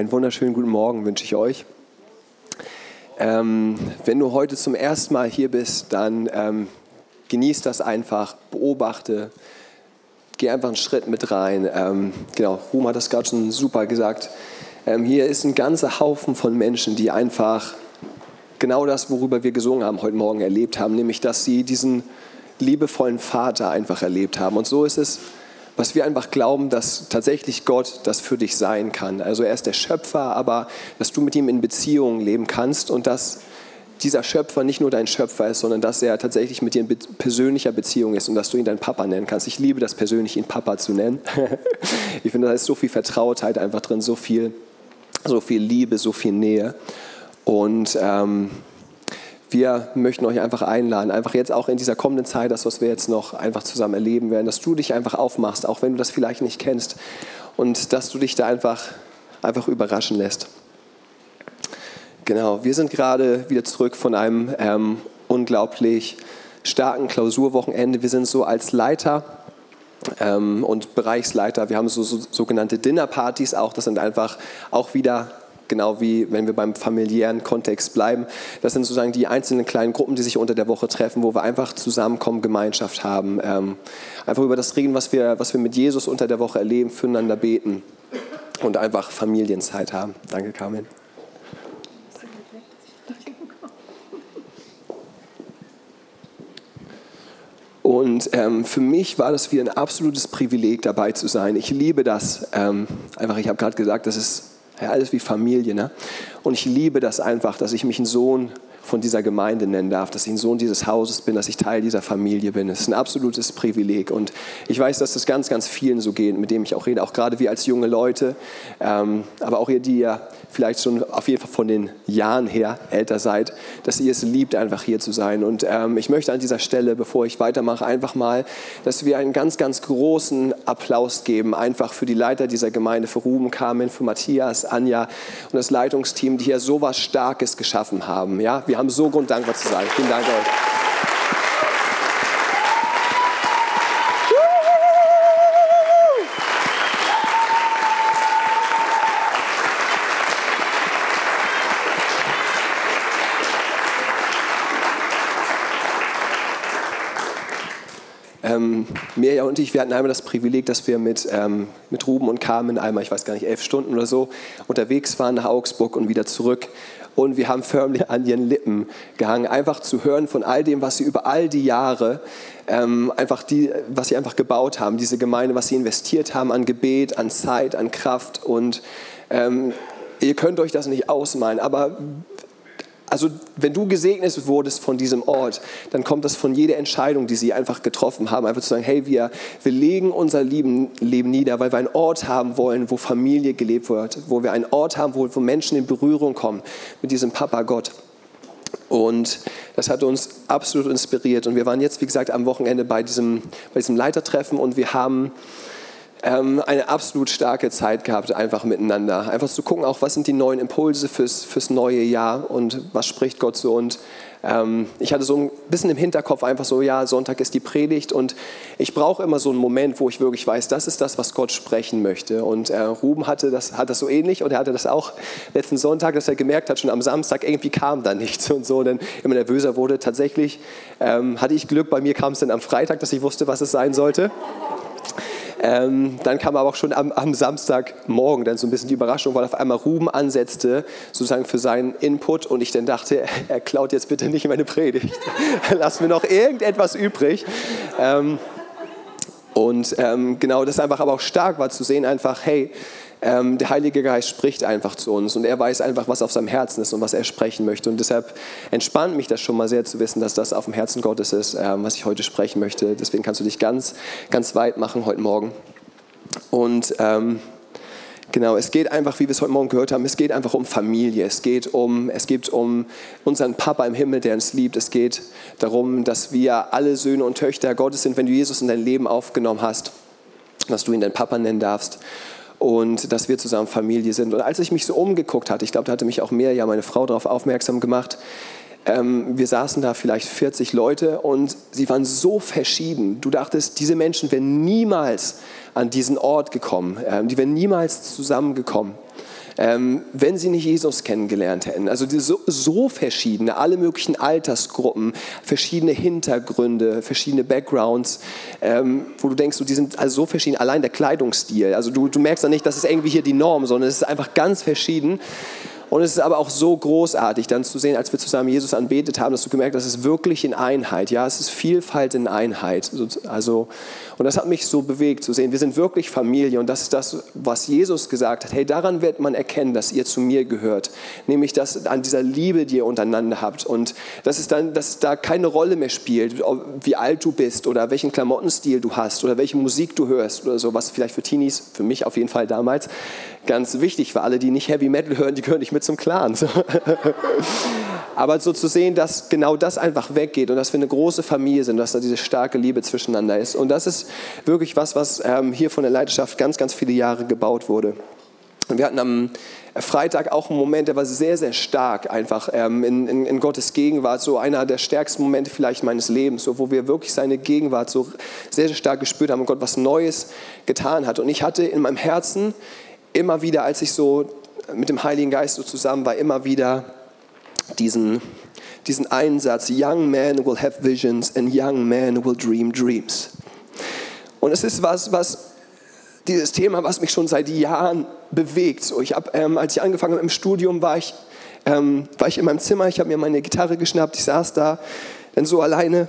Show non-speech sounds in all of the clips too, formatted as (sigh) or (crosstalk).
einen wunderschönen guten Morgen wünsche ich euch. Ähm, wenn du heute zum ersten Mal hier bist, dann ähm, genieß das einfach, beobachte, geh einfach einen Schritt mit rein. Ähm, genau, Ruhm hat das gerade schon super gesagt. Ähm, hier ist ein ganzer Haufen von Menschen, die einfach genau das, worüber wir gesungen haben, heute Morgen erlebt haben, nämlich dass sie diesen liebevollen Vater einfach erlebt haben. Und so ist es was wir einfach glauben, dass tatsächlich Gott das für dich sein kann. Also er ist der Schöpfer, aber dass du mit ihm in Beziehung leben kannst und dass dieser Schöpfer nicht nur dein Schöpfer ist, sondern dass er tatsächlich mit dir in persönlicher Beziehung ist und dass du ihn dein Papa nennen kannst. Ich liebe das persönlich, ihn Papa zu nennen. (laughs) ich finde, da ist so viel Vertrautheit einfach drin, so viel, so viel Liebe, so viel Nähe. Und ähm, wir möchten euch einfach einladen, einfach jetzt auch in dieser kommenden Zeit, das, was wir jetzt noch einfach zusammen erleben werden, dass du dich einfach aufmachst, auch wenn du das vielleicht nicht kennst und dass du dich da einfach, einfach überraschen lässt. Genau, wir sind gerade wieder zurück von einem ähm, unglaublich starken Klausurwochenende. Wir sind so als Leiter ähm, und Bereichsleiter, wir haben so, so sogenannte Dinnerpartys auch, das sind einfach auch wieder genau wie wenn wir beim familiären Kontext bleiben. Das sind sozusagen die einzelnen kleinen Gruppen, die sich unter der Woche treffen, wo wir einfach zusammenkommen, Gemeinschaft haben, ähm, einfach über das reden, was wir, was wir mit Jesus unter der Woche erleben, füreinander beten und einfach Familienzeit haben. Danke, Carmen. Und ähm, für mich war das wie ein absolutes Privileg, dabei zu sein. Ich liebe das. Ähm, einfach, ich habe gerade gesagt, das ist ja, alles wie Familie. Ne? Und ich liebe das einfach, dass ich mich ein Sohn von dieser Gemeinde nennen darf, dass ich ein Sohn dieses Hauses bin, dass ich Teil dieser Familie bin. Es ist ein absolutes Privileg. Und ich weiß, dass das ganz, ganz vielen so geht, mit denen ich auch rede, auch gerade wir als junge Leute, ähm, aber auch ihr, die ja vielleicht schon auf jeden Fall von den Jahren her älter seid, dass ihr es liebt, einfach hier zu sein. Und ähm, ich möchte an dieser Stelle, bevor ich weitermache, einfach mal, dass wir einen ganz, ganz großen Applaus geben, einfach für die Leiter dieser Gemeinde, für Ruben, Carmen, für Matthias, Anja und das Leitungsteam, die hier so was Starkes geschaffen haben. Ja, wir haben so Grund, dankbar zu sein. Vielen Dank euch. Ähm, Mirja und ich, wir hatten einmal das Privileg, dass wir mit, ähm, mit Ruben und Carmen einmal, ich weiß gar nicht, elf Stunden oder so unterwegs waren nach Augsburg und wieder zurück. Und wir haben förmlich an ihren Lippen gehangen, einfach zu hören von all dem, was sie über all die Jahre, ähm, einfach die, was sie einfach gebaut haben, diese Gemeinde, was sie investiert haben an Gebet, an Zeit, an Kraft. Und ähm, ihr könnt euch das nicht ausmalen, aber also wenn du gesegnet wurdest von diesem Ort, dann kommt das von jeder Entscheidung, die sie einfach getroffen haben, einfach zu sagen, hey, wir, wir legen unser Leben, Leben nieder, weil wir einen Ort haben wollen, wo Familie gelebt wird, wo wir einen Ort haben, wo, wo Menschen in Berührung kommen mit diesem Papa Gott. Und das hat uns absolut inspiriert. Und wir waren jetzt, wie gesagt, am Wochenende bei diesem, bei diesem Leitertreffen und wir haben ähm, eine absolut starke Zeit gehabt, einfach miteinander. Einfach zu gucken, auch was sind die neuen Impulse fürs, fürs neue Jahr und was spricht Gott so. Und ähm, ich hatte so ein bisschen im Hinterkopf einfach so, ja, Sonntag ist die Predigt und ich brauche immer so einen Moment, wo ich wirklich weiß, das ist das, was Gott sprechen möchte. Und äh, Ruben hatte das, hat das so ähnlich und er hatte das auch letzten Sonntag, dass er gemerkt hat, schon am Samstag irgendwie kam da nichts und so, dann immer nervöser wurde. Tatsächlich ähm, hatte ich Glück, bei mir kam es dann am Freitag, dass ich wusste, was es sein sollte. Ähm, dann kam aber auch schon am, am, Samstagmorgen dann so ein bisschen die Überraschung, weil auf einmal Ruben ansetzte, sozusagen für seinen Input und ich dann dachte, (laughs) er klaut jetzt bitte nicht meine Predigt. (laughs) Lass mir noch irgendetwas übrig. Ähm, und ähm, genau das einfach aber auch stark war zu sehen, einfach, hey, ähm, der Heilige Geist spricht einfach zu uns und er weiß einfach, was auf seinem Herzen ist und was er sprechen möchte. Und deshalb entspannt mich das schon mal sehr zu wissen, dass das auf dem Herzen Gottes ist, ähm, was ich heute sprechen möchte. Deswegen kannst du dich ganz, ganz weit machen heute Morgen. Und ähm, Genau, es geht einfach, wie wir es heute Morgen gehört haben, es geht einfach um Familie. Es geht um, es geht um unseren Papa im Himmel, der uns liebt. Es geht darum, dass wir alle Söhne und Töchter Gottes sind, wenn du Jesus in dein Leben aufgenommen hast, dass du ihn dein Papa nennen darfst und dass wir zusammen Familie sind. Und als ich mich so umgeguckt hatte, ich glaube, da hatte mich auch mehr, ja, meine Frau darauf aufmerksam gemacht, ähm, wir saßen da vielleicht 40 Leute und sie waren so verschieden. Du dachtest, diese Menschen wären niemals an diesen Ort gekommen, ähm, die wären niemals zusammengekommen. Ähm, wenn sie nicht Jesus kennengelernt hätten. Also so, so verschiedene, alle möglichen Altersgruppen, verschiedene Hintergründe, verschiedene Backgrounds, ähm, wo du denkst, die sind also so verschieden, allein der Kleidungsstil. Also du, du merkst dann nicht, das ist irgendwie hier die Norm, sondern es ist einfach ganz verschieden. Und es ist aber auch so großartig, dann zu sehen, als wir zusammen Jesus anbetet haben, dass du gemerkt hast, es ist wirklich in Einheit. Ja, es ist Vielfalt in Einheit. Also, und das hat mich so bewegt zu sehen, wir sind wirklich Familie und das ist das, was Jesus gesagt hat. Hey, daran wird man erkennen, dass ihr zu mir gehört. Nämlich, dass an dieser Liebe, die ihr untereinander habt und dass es dann, dass da keine Rolle mehr spielt, wie alt du bist oder welchen Klamottenstil du hast oder welche Musik du hörst oder so, was vielleicht für Teenies, für mich auf jeden Fall damals, ganz wichtig für alle, die nicht Heavy Metal hören, die gehören nicht mit zum Clan. So. (laughs) Aber so zu sehen, dass genau das einfach weggeht und dass wir eine große Familie sind, dass da diese starke Liebe zwischeneinander ist. Und das ist wirklich was, was ähm, hier von der Leidenschaft ganz, ganz viele Jahre gebaut wurde. Und wir hatten am Freitag auch einen Moment, der war sehr, sehr stark einfach ähm, in, in, in, Gottes Gegenwart, so einer der stärksten Momente vielleicht meines Lebens, so, wo wir wirklich seine Gegenwart so sehr, sehr stark gespürt haben und Gott was Neues getan hat. Und ich hatte in meinem Herzen immer wieder, als ich so mit dem Heiligen Geist so zusammen war, immer wieder diesen, diesen Einsatz, Young men will have visions and young men will dream dreams. Und es ist was, was dieses Thema, was mich schon seit Jahren bewegt. So, ich hab, ähm, als ich angefangen habe im Studium, war ich, ähm, war ich in meinem Zimmer, ich habe mir meine Gitarre geschnappt, ich saß da dann so alleine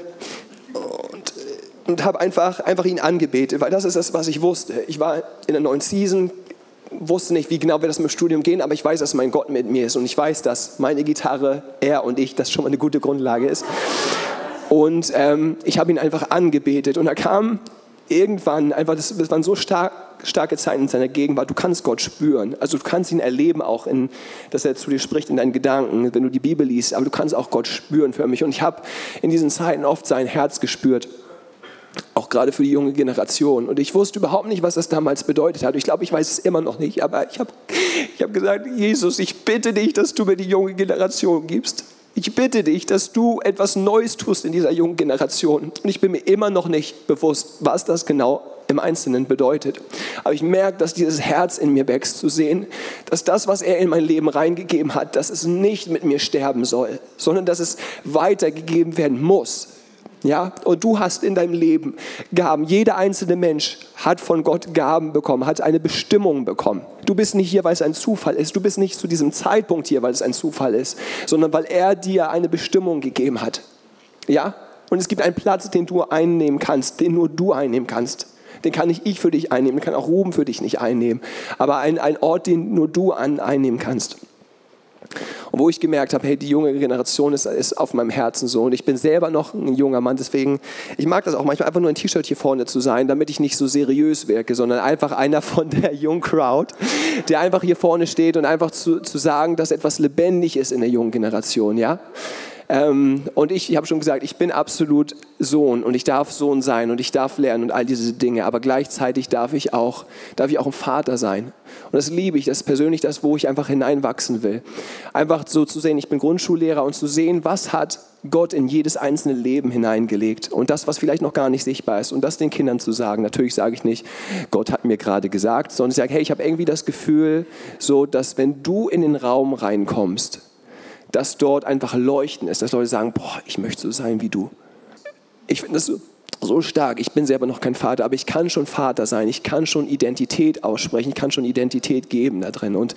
und, und habe einfach, einfach ihn angebetet, weil das ist das, was ich wusste. Ich war in der neuen Season, wusste nicht, wie genau wir das mit dem Studium gehen, aber ich weiß, dass mein Gott mit mir ist und ich weiß, dass meine Gitarre, er und ich, das schon mal eine gute Grundlage ist. Und ähm, ich habe ihn einfach angebetet und da kam irgendwann einfach, das, das waren so stark, starke Zeiten in seiner Gegenwart, du kannst Gott spüren, also du kannst ihn erleben auch, in, dass er zu dir spricht in deinen Gedanken, wenn du die Bibel liest, aber du kannst auch Gott spüren für mich. Und ich habe in diesen Zeiten oft sein Herz gespürt auch gerade für die junge Generation. Und ich wusste überhaupt nicht, was das damals bedeutet hat. Ich glaube, ich weiß es immer noch nicht. Aber ich habe ich hab gesagt, Jesus, ich bitte dich, dass du mir die junge Generation gibst. Ich bitte dich, dass du etwas Neues tust in dieser jungen Generation. Und ich bin mir immer noch nicht bewusst, was das genau im Einzelnen bedeutet. Aber ich merke, dass dieses Herz in mir wächst, zu sehen, dass das, was er in mein Leben reingegeben hat, dass es nicht mit mir sterben soll, sondern dass es weitergegeben werden muss ja, und du hast in deinem Leben Gaben. Jeder einzelne Mensch hat von Gott Gaben bekommen, hat eine Bestimmung bekommen. Du bist nicht hier, weil es ein Zufall ist. Du bist nicht zu diesem Zeitpunkt hier, weil es ein Zufall ist, sondern weil er dir eine Bestimmung gegeben hat. Ja? Und es gibt einen Platz, den du einnehmen kannst, den nur du einnehmen kannst. Den kann nicht ich für dich einnehmen, den kann auch Ruben für dich nicht einnehmen. Aber ein, ein Ort, den nur du an, einnehmen kannst. Wo ich gemerkt habe, hey, die junge Generation ist, ist auf meinem Herzen so. Und ich bin selber noch ein junger Mann, deswegen, ich mag das auch manchmal einfach nur ein T-Shirt hier vorne zu sein, damit ich nicht so seriös wirke, sondern einfach einer von der jungen Crowd, der einfach hier vorne steht und einfach zu, zu sagen, dass etwas lebendig ist in der jungen Generation, ja. Ähm, und ich, ich habe schon gesagt, ich bin absolut Sohn und ich darf Sohn sein und ich darf lernen und all diese Dinge, aber gleichzeitig darf ich auch, darf ich auch ein Vater sein. Und das liebe ich, das ist persönlich das, wo ich einfach hineinwachsen will. Einfach so zu sehen, ich bin Grundschullehrer und zu sehen, was hat Gott in jedes einzelne Leben hineingelegt und das, was vielleicht noch gar nicht sichtbar ist und das den Kindern zu sagen. Natürlich sage ich nicht, Gott hat mir gerade gesagt, sondern ich sage, hey, ich habe irgendwie das Gefühl, so, dass wenn du in den Raum reinkommst, dass dort einfach Leuchten ist, dass Leute sagen, boah, ich möchte so sein wie du. Ich finde das so, so stark. Ich bin selber noch kein Vater, aber ich kann schon Vater sein. Ich kann schon Identität aussprechen. Ich kann schon Identität geben da drin. Und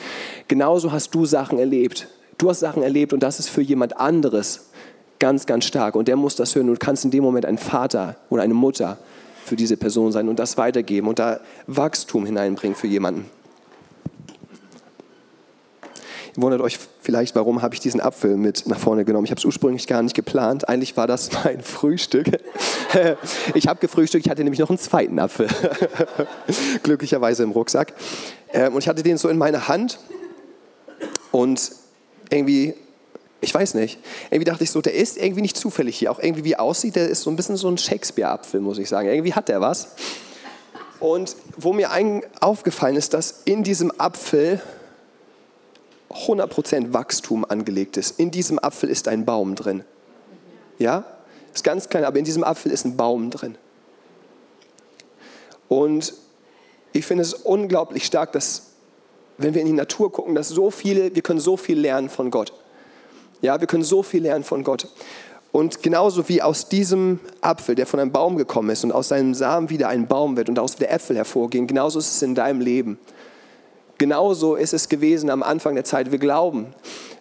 genauso hast du Sachen erlebt. Du hast Sachen erlebt und das ist für jemand anderes ganz, ganz stark. Und der muss das hören. Du kannst in dem Moment ein Vater oder eine Mutter für diese Person sein und das weitergeben und da Wachstum hineinbringen für jemanden. Ihr wundert euch vielleicht, warum habe ich diesen Apfel mit nach vorne genommen. Ich habe es ursprünglich gar nicht geplant. Eigentlich war das (laughs) mein Frühstück. (laughs) Ich habe gefrühstückt, ich hatte nämlich noch einen zweiten Apfel. (laughs) Glücklicherweise im Rucksack. Ähm, und ich hatte den so in meiner Hand. Und irgendwie, ich weiß nicht, irgendwie dachte ich so, der ist irgendwie nicht zufällig hier. Auch irgendwie wie aussieht, der ist so ein bisschen so ein Shakespeare-Apfel, muss ich sagen. Irgendwie hat der was. Und wo mir aufgefallen ist, dass in diesem Apfel 100% Wachstum angelegt ist. In diesem Apfel ist ein Baum drin. Ja? Ist ganz klein, aber in diesem Apfel ist ein Baum drin. Und ich finde es unglaublich stark, dass wenn wir in die Natur gucken, dass so viele, wir können so viel lernen von Gott. Ja, wir können so viel lernen von Gott. Und genauso wie aus diesem Apfel, der von einem Baum gekommen ist und aus seinem Samen wieder ein Baum wird und daraus wieder Äpfel hervorgehen, genauso ist es in deinem Leben. Genauso ist es gewesen am Anfang der Zeit. Wir glauben,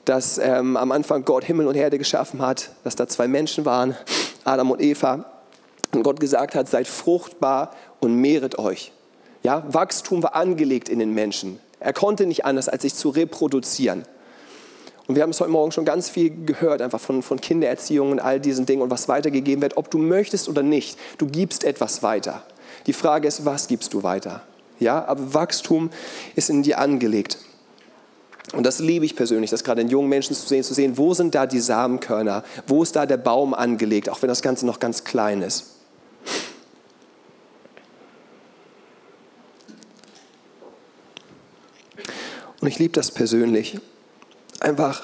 dass ähm, am Anfang Gott Himmel und Erde geschaffen hat, dass da zwei Menschen waren, Adam und Eva, und Gott gesagt hat, seid fruchtbar und mehret euch. Ja, Wachstum war angelegt in den Menschen. Er konnte nicht anders, als sich zu reproduzieren. Und wir haben es heute Morgen schon ganz viel gehört, einfach von, von Kindererziehung und all diesen Dingen und was weitergegeben wird, ob du möchtest oder nicht. Du gibst etwas weiter. Die Frage ist, was gibst du weiter? Ja, aber Wachstum ist in dir angelegt. Und das liebe ich persönlich, das gerade in jungen Menschen zu sehen, zu sehen, wo sind da die Samenkörner, wo ist da der Baum angelegt, auch wenn das Ganze noch ganz klein ist. Und ich liebe das persönlich, einfach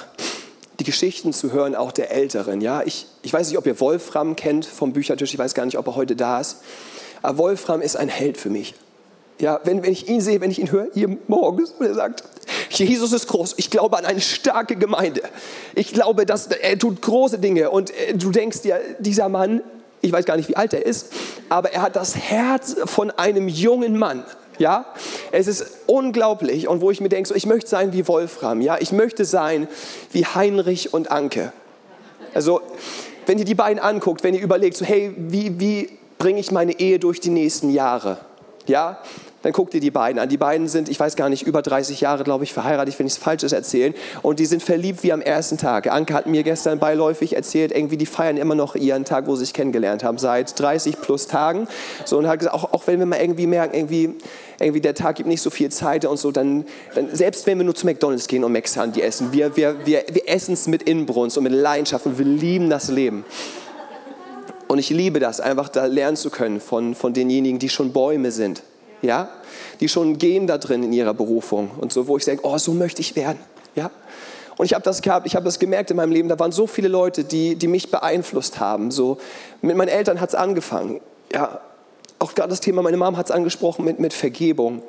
die Geschichten zu hören, auch der Älteren. Ja, ich, ich weiß nicht, ob ihr Wolfram kennt vom Büchertisch, ich weiß gar nicht, ob er heute da ist. Aber Wolfram ist ein Held für mich. Ja, wenn, wenn ich ihn sehe, wenn ich ihn höre, hier morgens, und er sagt, Jesus ist groß, ich glaube an eine starke Gemeinde. Ich glaube, dass er tut große Dinge und äh, du denkst dir, dieser Mann, ich weiß gar nicht, wie alt er ist, aber er hat das Herz von einem jungen Mann. Ja, es ist unglaublich und wo ich mir denke, so, ich möchte sein wie Wolfram, ja, ich möchte sein wie Heinrich und Anke. Also, wenn ihr die beiden anguckt, wenn ihr überlegt, so, hey, wie, wie bringe ich meine Ehe durch die nächsten Jahre? Ja, dann guck dir die beiden an. Die beiden sind, ich weiß gar nicht, über 30 Jahre, glaube ich, verheiratet, wenn ich es Falsches erzählen. Und die sind verliebt wie am ersten Tag. Anke hat mir gestern beiläufig erzählt, irgendwie, die feiern immer noch ihren Tag, wo sie sich kennengelernt haben, seit 30 plus Tagen. So, und hat gesagt, auch, auch wenn wir mal irgendwie merken, irgendwie, irgendwie der Tag gibt nicht so viel Zeit und so, dann, dann selbst wenn wir nur zu McDonalds gehen und Max die essen, wir, wir, wir, wir essen es mit Inbrunst und mit Leidenschaft und wir lieben das Leben. Und ich liebe das, einfach da lernen zu können von, von denjenigen, die schon Bäume sind ja, die schon gehen da drin in ihrer Berufung und so, wo ich denke, oh, so möchte ich werden, ja. Und ich habe das gehabt, ich habe das gemerkt in meinem Leben, da waren so viele Leute, die, die mich beeinflusst haben. So, mit meinen Eltern hat es angefangen, ja, auch gerade das Thema, meine Mom hat es angesprochen mit, mit Vergebung.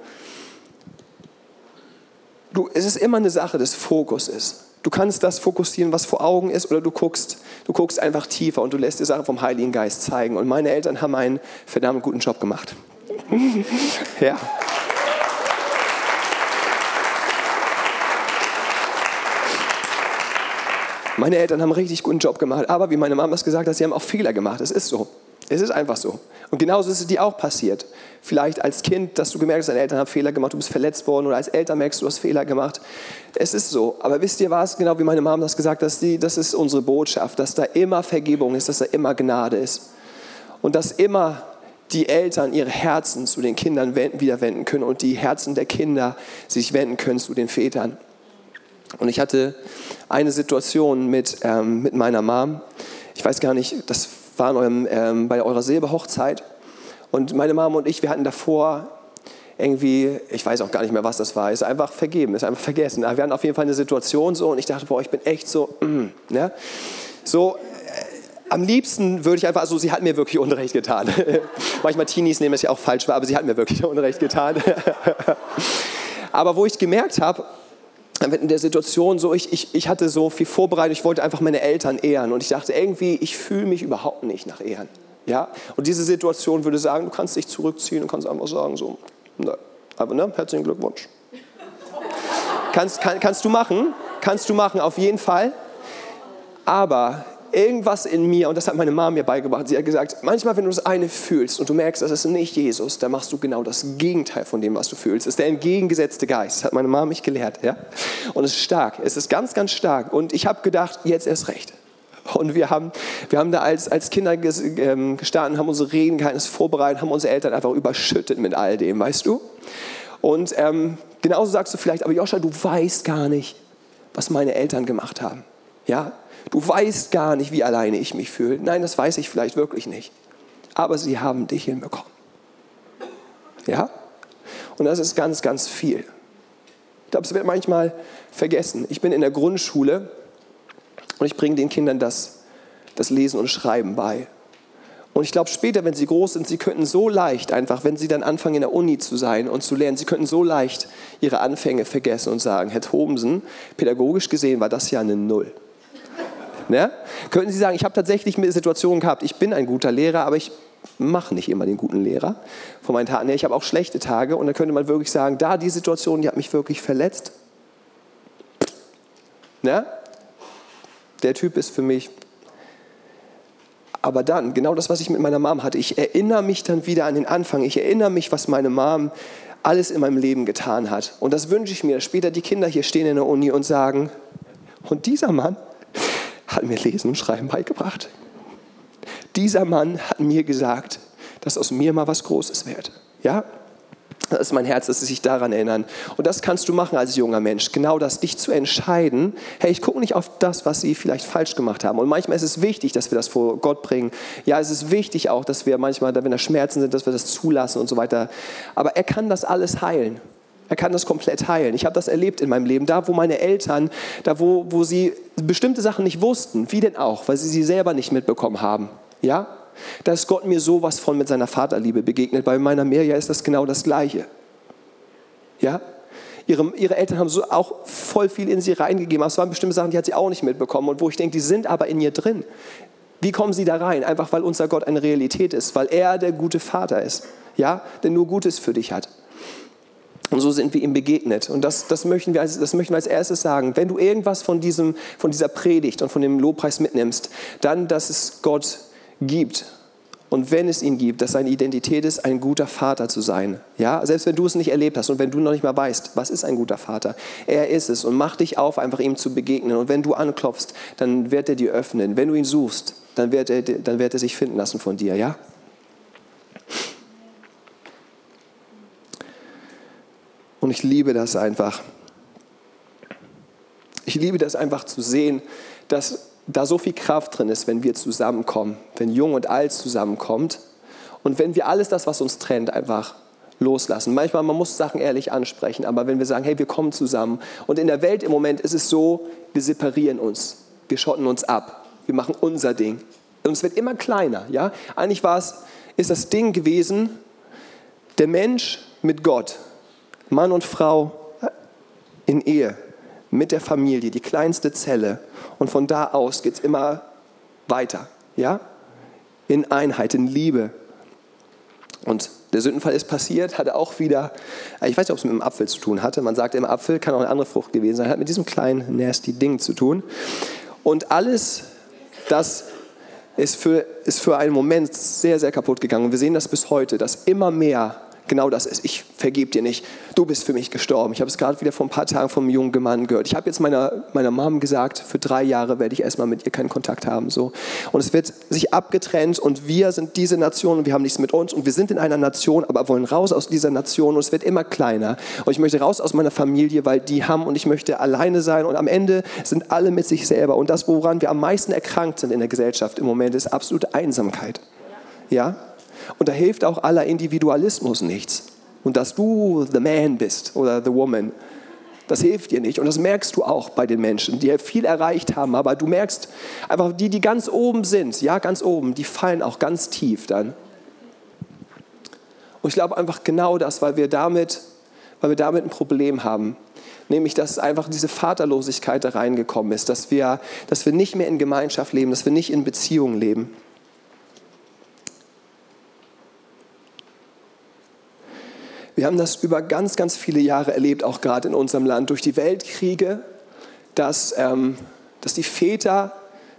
Du, es ist immer eine Sache des Fokuses. Du kannst das fokussieren, was vor Augen ist, oder du guckst, du guckst einfach tiefer und du lässt dir Sachen vom Heiligen Geist zeigen. Und meine Eltern haben einen verdammt guten Job gemacht. (laughs) ja. Meine Eltern haben einen richtig guten Job gemacht, aber wie meine Mama es gesagt hat, sie haben auch Fehler gemacht. Es ist so. Es ist einfach so. Und genauso ist es dir auch passiert. Vielleicht als Kind, dass du gemerkt hast, deine Eltern haben Fehler gemacht, du bist verletzt worden oder als Eltern merkst du, hast Fehler gemacht. Es ist so. Aber wisst ihr was, genau wie meine Mama das gesagt hat, das ist unsere Botschaft, dass da immer Vergebung ist, dass da immer Gnade ist. Und dass immer die Eltern ihre Herzen zu den Kindern wieder wenden können und die Herzen der Kinder sich wenden können zu den Vätern. Und ich hatte eine Situation mit, ähm, mit meiner Mom. Ich weiß gar nicht, das war eurem, ähm, bei eurer Silberhochzeit. Und meine Mom und ich, wir hatten davor irgendwie, ich weiß auch gar nicht mehr, was das war, ist einfach vergeben, ist einfach vergessen. Aber wir hatten auf jeden Fall eine Situation so und ich dachte, boah, ich bin echt so, mm, (clears throat) ne? So, am liebsten würde ich einfach, also sie hat mir wirklich Unrecht getan. (laughs) Manchmal Teenies nehmen es ja auch falsch aber sie hat mir wirklich (laughs) Unrecht getan. (laughs) aber wo ich gemerkt habe, in der Situation so, ich, ich, ich hatte so viel vorbereitet, ich wollte einfach meine Eltern ehren und ich dachte irgendwie, ich fühle mich überhaupt nicht nach Ehren. Ja? Und diese Situation würde sagen, du kannst dich zurückziehen und kannst einfach sagen so, ne, aber ne, herzlichen Glückwunsch. kannst, kann, kannst du machen, kannst du machen, auf jeden Fall. Aber irgendwas in mir, und das hat meine Mama mir beigebracht, sie hat gesagt, manchmal, wenn du das eine fühlst und du merkst, das ist nicht Jesus, dann machst du genau das Gegenteil von dem, was du fühlst. Das ist der entgegengesetzte Geist, das hat meine Mama mich gelehrt. Ja? Und es ist stark, es ist ganz, ganz stark. Und ich habe gedacht, jetzt erst recht. Und wir haben, wir haben da als, als Kinder ähm, gestanden, haben unsere Reden keines vorbereitet, haben unsere Eltern einfach überschüttet mit all dem, weißt du? Und ähm, genauso sagst du vielleicht, aber Joscha, du weißt gar nicht, was meine Eltern gemacht haben. Ja, Du weißt gar nicht, wie alleine ich mich fühle. Nein, das weiß ich vielleicht wirklich nicht. Aber sie haben dich hinbekommen. Ja? Und das ist ganz, ganz viel. Ich glaube, es wird manchmal vergessen. Ich bin in der Grundschule und ich bringe den Kindern das, das Lesen und Schreiben bei. Und ich glaube, später, wenn sie groß sind, sie könnten so leicht einfach, wenn sie dann anfangen, in der Uni zu sein und zu lernen, sie könnten so leicht ihre Anfänge vergessen und sagen, Herr Thomsen, pädagogisch gesehen war das ja eine Null. Ne? Könnten Sie sagen, ich habe tatsächlich Situationen gehabt, ich bin ein guter Lehrer, aber ich mache nicht immer den guten Lehrer von meinen Taten her. Ich habe auch schlechte Tage und dann könnte man wirklich sagen, da die Situation, die hat mich wirklich verletzt. Ne? Der Typ ist für mich aber dann, genau das, was ich mit meiner Mom hatte, ich erinnere mich dann wieder an den Anfang. Ich erinnere mich, was meine Mom alles in meinem Leben getan hat. Und das wünsche ich mir, dass später die Kinder hier stehen in der Uni und sagen, und dieser Mann hat mir Lesen und Schreiben beigebracht. Dieser Mann hat mir gesagt, dass aus mir mal was Großes wird. Ja? Das ist mein Herz, dass sie sich daran erinnern. Und das kannst du machen als junger Mensch. Genau das, dich zu entscheiden. Hey, ich gucke nicht auf das, was sie vielleicht falsch gemacht haben. Und manchmal ist es wichtig, dass wir das vor Gott bringen. Ja, es ist wichtig auch, dass wir manchmal, wenn da Schmerzen sind, dass wir das zulassen und so weiter. Aber er kann das alles heilen. Er kann das komplett heilen. Ich habe das erlebt in meinem Leben. Da, wo meine Eltern, da, wo, wo sie bestimmte Sachen nicht wussten, wie denn auch, weil sie sie selber nicht mitbekommen haben. Ja? Da ist Gott mir sowas von mit seiner Vaterliebe begegnet. Bei meiner Mirja ist das genau das Gleiche. Ja? Ihre, ihre Eltern haben so auch voll viel in sie reingegeben. Aber es waren bestimmte Sachen, die hat sie auch nicht mitbekommen. Und wo ich denke, die sind aber in ihr drin. Wie kommen sie da rein? Einfach weil unser Gott eine Realität ist, weil er der gute Vater ist. Ja? Der nur Gutes für dich hat. Und so sind wir ihm begegnet. Und das, das, möchten wir als, das möchten wir als erstes sagen. Wenn du irgendwas von, diesem, von dieser Predigt und von dem Lobpreis mitnimmst, dann, dass es Gott gibt. Und wenn es ihn gibt, dass seine Identität ist, ein guter Vater zu sein. Ja, selbst wenn du es nicht erlebt hast und wenn du noch nicht mal weißt, was ist ein guter Vater? Er ist es und mach dich auf, einfach ihm zu begegnen. Und wenn du anklopfst, dann wird er dir öffnen. Wenn du ihn suchst, dann wird er, dann wird er sich finden lassen von dir. Ja? Und ich liebe das einfach. Ich liebe das einfach zu sehen, dass da so viel Kraft drin ist, wenn wir zusammenkommen, wenn Jung und Alt zusammenkommt und wenn wir alles das, was uns trennt, einfach loslassen. Manchmal, man muss Sachen ehrlich ansprechen, aber wenn wir sagen, hey, wir kommen zusammen und in der Welt im Moment ist es so, wir separieren uns, wir schotten uns ab, wir machen unser Ding und es wird immer kleiner. Ja? Eigentlich war es, ist das Ding gewesen, der Mensch mit Gott, Mann und Frau in Ehe, mit der Familie, die kleinste Zelle. Und von da aus geht es immer weiter. Ja? In Einheit, in Liebe. Und der Sündenfall ist passiert, hatte auch wieder, ich weiß nicht, ob es mit dem Apfel zu tun hatte. Man sagt, im Apfel kann auch eine andere Frucht gewesen sein, hat mit diesem kleinen, nasty Ding zu tun. Und alles, das ist für, ist für einen Moment sehr, sehr kaputt gegangen. Und wir sehen das bis heute, dass immer mehr genau das ist. Ich vergebe dir nicht. Du bist für mich gestorben. Ich habe es gerade wieder vor ein paar Tagen vom jungen Mann gehört. Ich habe jetzt meiner, meiner Mom gesagt, für drei Jahre werde ich erstmal mit ihr keinen Kontakt haben. So. Und es wird sich abgetrennt und wir sind diese Nation und wir haben nichts mit uns und wir sind in einer Nation, aber wollen raus aus dieser Nation und es wird immer kleiner. Und ich möchte raus aus meiner Familie, weil die haben und ich möchte alleine sein und am Ende sind alle mit sich selber. Und das, woran wir am meisten erkrankt sind in der Gesellschaft im Moment, ist absolute Einsamkeit. Ja? Und da hilft auch aller Individualismus nichts. Und dass du the man bist oder the woman, das hilft dir nicht. Und das merkst du auch bei den Menschen, die viel erreicht haben. Aber du merkst einfach, die, die ganz oben sind, ja, ganz oben, die fallen auch ganz tief dann. Und ich glaube einfach genau das, weil wir damit, weil wir damit ein Problem haben. Nämlich, dass einfach diese Vaterlosigkeit da reingekommen ist, dass wir, dass wir nicht mehr in Gemeinschaft leben, dass wir nicht in Beziehung leben. Wir haben das über ganz, ganz viele Jahre erlebt, auch gerade in unserem Land, durch die Weltkriege, dass, ähm, dass die Väter,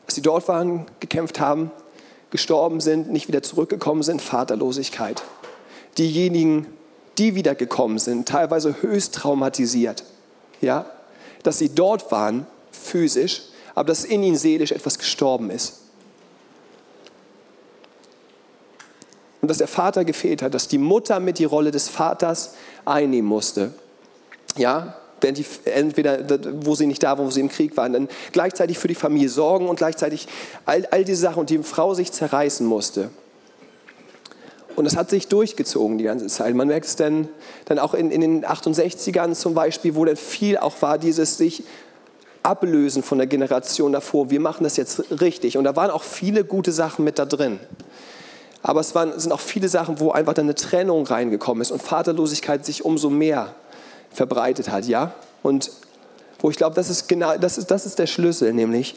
dass sie dort waren, gekämpft haben, gestorben sind, nicht wieder zurückgekommen sind, Vaterlosigkeit. Diejenigen, die wiedergekommen sind, teilweise höchst traumatisiert, ja, dass sie dort waren, physisch, aber dass in ihnen seelisch etwas gestorben ist. Und dass der Vater gefehlt hat, dass die Mutter mit die Rolle des Vaters einnehmen musste. Ja, die, entweder wo sie nicht da waren, wo sie im Krieg waren, dann gleichzeitig für die Familie sorgen und gleichzeitig all, all diese Sachen und die Frau sich zerreißen musste. Und das hat sich durchgezogen die ganze Zeit. Man merkt es dann, dann auch in, in den 68ern zum Beispiel, wo dann viel auch war, dieses sich ablösen von der Generation davor. Wir machen das jetzt richtig. Und da waren auch viele gute Sachen mit da drin. Aber es waren, sind auch viele Sachen, wo einfach dann eine Trennung reingekommen ist und Vaterlosigkeit sich umso mehr verbreitet hat, ja? Und wo ich glaube, das ist genau, das ist, das ist der Schlüssel, nämlich.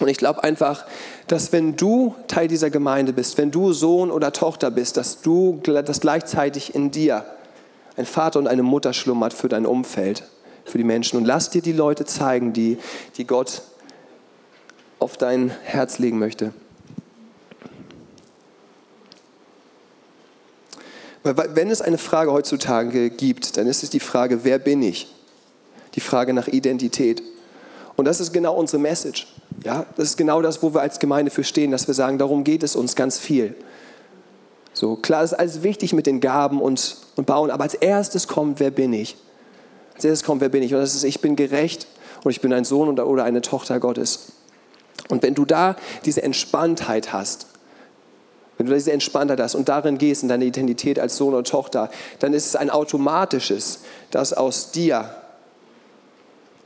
Und ich glaube einfach, dass wenn du Teil dieser Gemeinde bist, wenn du Sohn oder Tochter bist, dass du, dass gleichzeitig in dir ein Vater und eine Mutter schlummert für dein Umfeld, für die Menschen. Und lass dir die Leute zeigen, die, die Gott auf dein Herz legen möchte. Wenn es eine Frage heutzutage gibt, dann ist es die Frage, wer bin ich? Die Frage nach Identität. Und das ist genau unsere Message. Ja, das ist genau das, wo wir als Gemeinde für stehen, dass wir sagen, darum geht es uns ganz viel. So, klar ist alles wichtig mit den Gaben und, und Bauen, aber als erstes kommt, wer bin ich? Als erstes kommt, wer bin ich? Und das ist, ich bin gerecht und ich bin ein Sohn oder eine Tochter Gottes. Und wenn du da diese Entspanntheit hast, wenn du diese Entspanntheit hast und darin gehst in deine Identität als Sohn oder Tochter, dann ist es ein automatisches, dass aus dir,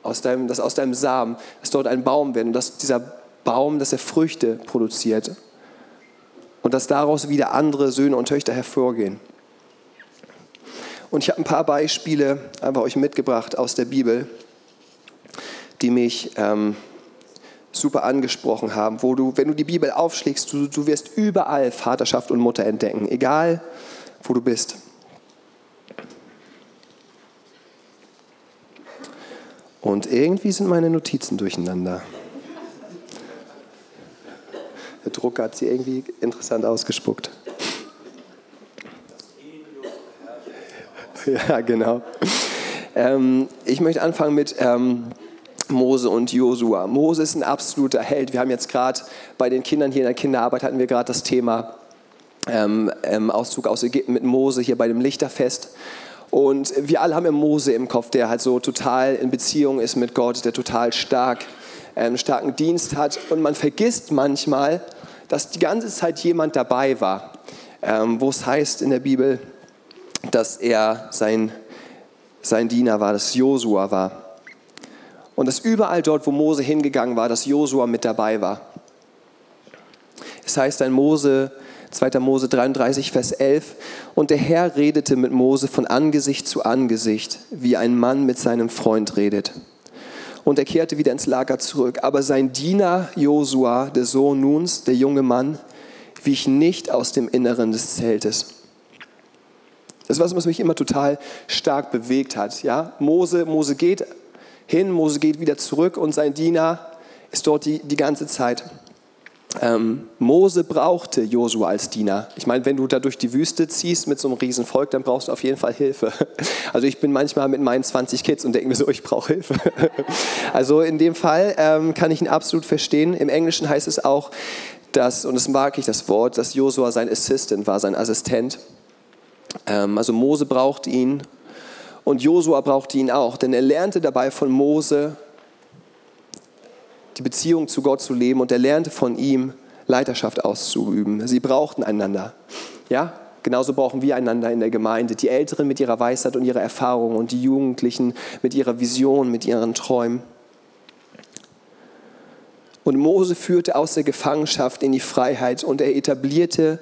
aus deinem, dass aus deinem Samen, dass dort ein Baum wird und dass dieser Baum, dass er Früchte produziert und dass daraus wieder andere Söhne und Töchter hervorgehen. Und ich habe ein paar Beispiele einfach euch mitgebracht aus der Bibel, die mich ähm, super angesprochen haben, wo du, wenn du die Bibel aufschlägst, du, du wirst überall Vaterschaft und Mutter entdecken, egal wo du bist. Und irgendwie sind meine Notizen durcheinander. Der Drucker hat sie irgendwie interessant ausgespuckt. Ja, genau. Ähm, ich möchte anfangen mit ähm, Mose und Josua. Mose ist ein absoluter Held. Wir haben jetzt gerade bei den Kindern hier in der Kinderarbeit hatten wir gerade das Thema ähm, ähm, Auszug aus Ägypten mit Mose hier bei dem Lichterfest. Und wir alle haben ja Mose im Kopf, der halt so total in Beziehung ist mit Gott, der total stark, ähm, starken Dienst hat. Und man vergisst manchmal, dass die ganze Zeit jemand dabei war, ähm, wo es heißt in der Bibel, dass er sein, sein Diener war, dass Josua war. Und dass überall dort, wo Mose hingegangen war, dass Josua mit dabei war. Es heißt in Mose, 2. Mose 33, Vers 11, und der Herr redete mit Mose von Angesicht zu Angesicht, wie ein Mann mit seinem Freund redet. Und er kehrte wieder ins Lager zurück. Aber sein Diener Josua, der Sohn Nuns, der junge Mann, wich nicht aus dem Inneren des Zeltes. Das ist was, was mich immer total stark bewegt hat. Ja? Mose, Mose geht hin, Mose geht wieder zurück und sein Diener ist dort die, die ganze Zeit. Ähm, Mose brauchte Josua als Diener. Ich meine, wenn du da durch die Wüste ziehst mit so einem riesen Volk, dann brauchst du auf jeden Fall Hilfe. (laughs) Also ich bin manchmal mit meinen 20 Kids und denke mir so, ich brauche Hilfe. (laughs) Also in dem Fall ähm, kann ich ihn absolut verstehen. Im Englischen heißt es auch, dass, und das mag ich das Wort, dass Josua sein Assistant war, sein Assistent. Ähm, also Mose brauchte ihn und Josua brauchte ihn auch, denn er lernte dabei von Mose die Beziehung zu Gott zu leben und er lernte von ihm Leiterschaft auszuüben. Sie brauchten einander. Ja, genauso brauchen wir einander in der Gemeinde. Die Älteren mit ihrer Weisheit und ihrer Erfahrung und die Jugendlichen mit ihrer Vision, mit ihren Träumen. Und Mose führte aus der Gefangenschaft in die Freiheit und er etablierte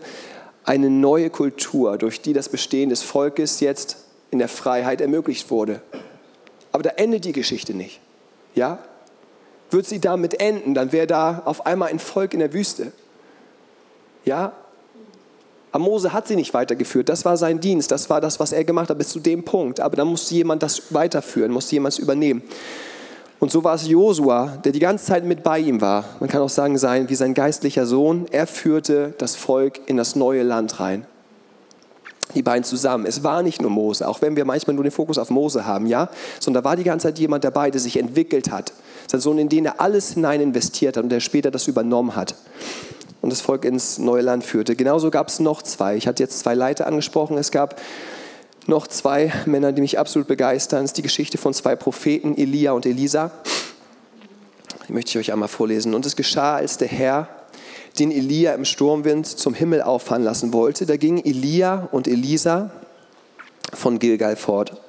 eine neue Kultur, durch die das Bestehen des Volkes jetzt in der Freiheit ermöglicht wurde. Aber da endet die Geschichte nicht. Ja? Wird sie damit enden, dann wäre da auf einmal ein Volk in der Wüste. Ja? Aber Mose hat sie nicht weitergeführt. Das war sein Dienst. Das war das, was er gemacht hat bis zu dem Punkt. Aber dann musste jemand das weiterführen, musste jemand es übernehmen. Und so war es Josua, der die ganze Zeit mit bei ihm war. Man kann auch sagen, sein, wie sein geistlicher Sohn. Er führte das Volk in das neue Land rein die beiden zusammen. Es war nicht nur Mose, auch wenn wir manchmal nur den Fokus auf Mose haben, ja, sondern da war die ganze Zeit jemand dabei, der sich entwickelt hat. Sein Sohn, in den er alles hinein investiert hat und der später das übernommen hat und das Volk ins neue Land führte. Genauso gab es noch zwei. Ich hatte jetzt zwei Leiter angesprochen. Es gab noch zwei Männer, die mich absolut begeistern. Es ist die Geschichte von zwei Propheten, Elia und Elisa. Die möchte ich euch einmal vorlesen. Und es geschah, als der Herr den Elia im Sturmwind zum Himmel auffahren lassen wollte, da gingen Elia und Elisa von Gilgal fort.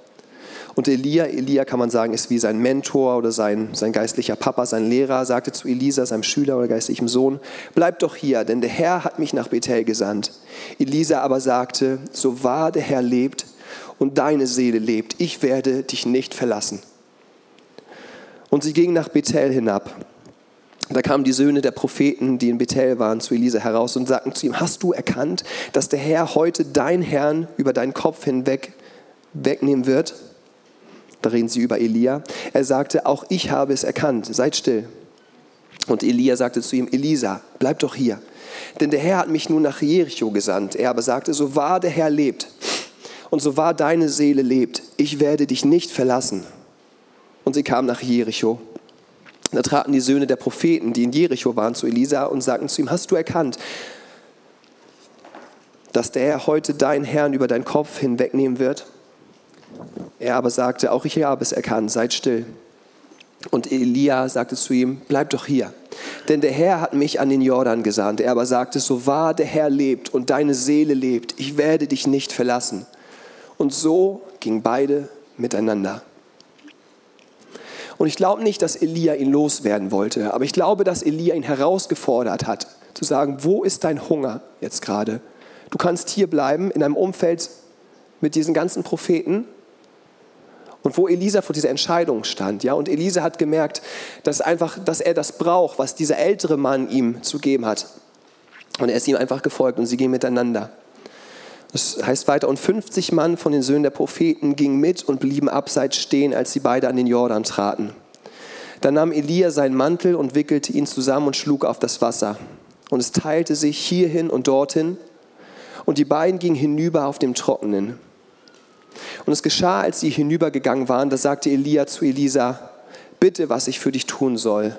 Und Elia, Elia kann man sagen, ist wie sein Mentor oder sein, sein geistlicher Papa, sein Lehrer, sagte zu Elisa, seinem Schüler oder geistlichem Sohn, bleib doch hier, denn der Herr hat mich nach Bethel gesandt. Elisa aber sagte, so wahr der Herr lebt und deine Seele lebt, ich werde dich nicht verlassen. Und sie ging nach Bethel hinab. Da kamen die Söhne der Propheten, die in Bethel waren, zu Elisa heraus und sagten zu ihm, hast du erkannt, dass der Herr heute dein Herrn über deinen Kopf hinweg wegnehmen wird? Da reden sie über Elia. Er sagte, auch ich habe es erkannt, seid still. Und Elia sagte zu ihm, Elisa, bleib doch hier. Denn der Herr hat mich nun nach Jericho gesandt. Er aber sagte, so wahr der Herr lebt und so wahr deine Seele lebt, ich werde dich nicht verlassen. Und sie kamen nach Jericho. Da traten die Söhne der Propheten, die in Jericho waren, zu Elisa und sagten zu ihm, hast du erkannt, dass der Herr heute deinen Herrn über deinen Kopf hinwegnehmen wird? Er aber sagte, auch ich habe es erkannt, seid still. Und Elia sagte zu ihm, bleib doch hier, denn der Herr hat mich an den Jordan gesandt. Er aber sagte, so wahr der Herr lebt und deine Seele lebt, ich werde dich nicht verlassen. Und so gingen beide miteinander. Und ich glaube nicht, dass Elia ihn loswerden wollte, aber ich glaube, dass Elia ihn herausgefordert hat, zu sagen, wo ist dein Hunger jetzt gerade? Du kannst hier bleiben in einem Umfeld mit diesen ganzen Propheten und wo Elisa vor dieser Entscheidung stand, ja, und Elisa hat gemerkt, dass einfach, dass er das braucht, was dieser ältere Mann ihm zu geben hat. Und er ist ihm einfach gefolgt und sie gehen miteinander. Das heißt weiter, und 50 Mann von den Söhnen der Propheten gingen mit und blieben abseits stehen, als sie beide an den Jordan traten. Dann nahm Elia seinen Mantel und wickelte ihn zusammen und schlug auf das Wasser. Und es teilte sich hierhin und dorthin, und die beiden gingen hinüber auf dem Trockenen. Und es geschah, als sie hinübergegangen waren, da sagte Elia zu Elisa, bitte, was ich für dich tun soll,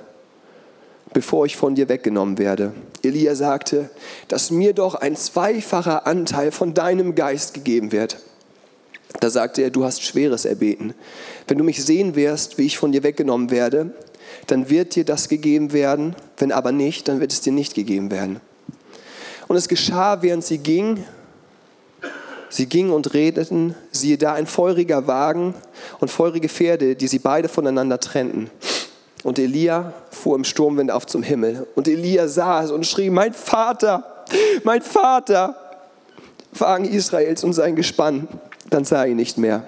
bevor ich von dir weggenommen werde. Elia sagte, dass mir doch ein zweifacher Anteil von deinem Geist gegeben wird. Da sagte er, du hast Schweres erbeten. Wenn du mich sehen wirst, wie ich von dir weggenommen werde, dann wird dir das gegeben werden, wenn aber nicht, dann wird es dir nicht gegeben werden. Und es geschah, während sie ging, Sie gingen und redeten, siehe da ein feuriger Wagen und feurige Pferde, die sie beide voneinander trennten. Und Elia fuhr im Sturmwind auf zum Himmel. Und Elia sah es und schrie, mein Vater, mein Vater, Wagen Israels und sein Gespann. Dann sah er ihn nicht mehr.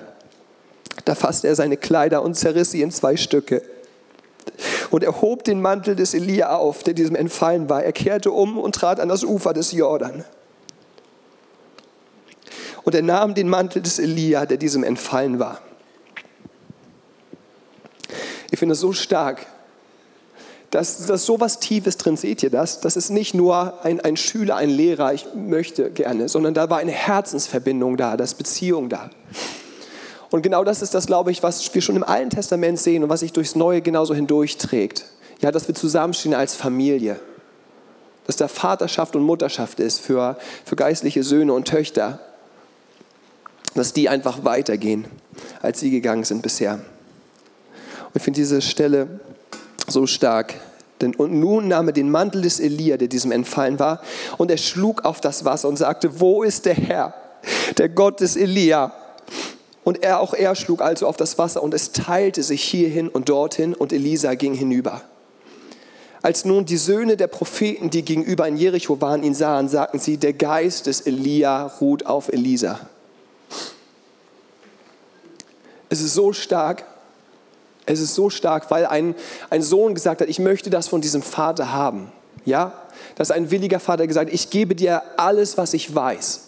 Da fasste er seine Kleider und zerriss sie in zwei Stücke. Und er hob den Mantel des Elia auf, der diesem entfallen war. Er kehrte um und trat an das Ufer des Jordan. Und er nahm den Mantel des Elia, der diesem entfallen war. Ich finde es so stark, dass, dass so was Tiefes drin, seht ihr das? Das ist nicht nur ein, ein Schüler, ein Lehrer, ich möchte gerne, sondern da war eine Herzensverbindung da, da ist Beziehung da. Und genau das ist das, glaube ich, was wir schon im Alten Testament sehen und was sich durchs Neue genauso hindurchträgt. Ja, dass wir zusammenstehen als Familie. Dass da Vaterschaft und Mutterschaft ist für, für geistliche Söhne und Töchter dass die einfach weitergehen, als sie gegangen sind bisher. Und ich finde diese Stelle so stark. Denn und nun nahm er den Mantel des Elia, der diesem entfallen war, und er schlug auf das Wasser und sagte, wo ist der Herr, der Gott des Elia? Und er, auch er schlug also auf das Wasser und es teilte sich hierhin und dorthin und Elisa ging hinüber. Als nun die Söhne der Propheten, die gegenüber in Jericho waren, ihn sahen, sagten sie, der Geist des Elia ruht auf Elisa. Es ist so stark. Es ist so stark, weil ein, ein Sohn gesagt hat, ich möchte das von diesem Vater haben. Ja? Dass ein williger Vater gesagt hat, ich gebe dir alles, was ich weiß.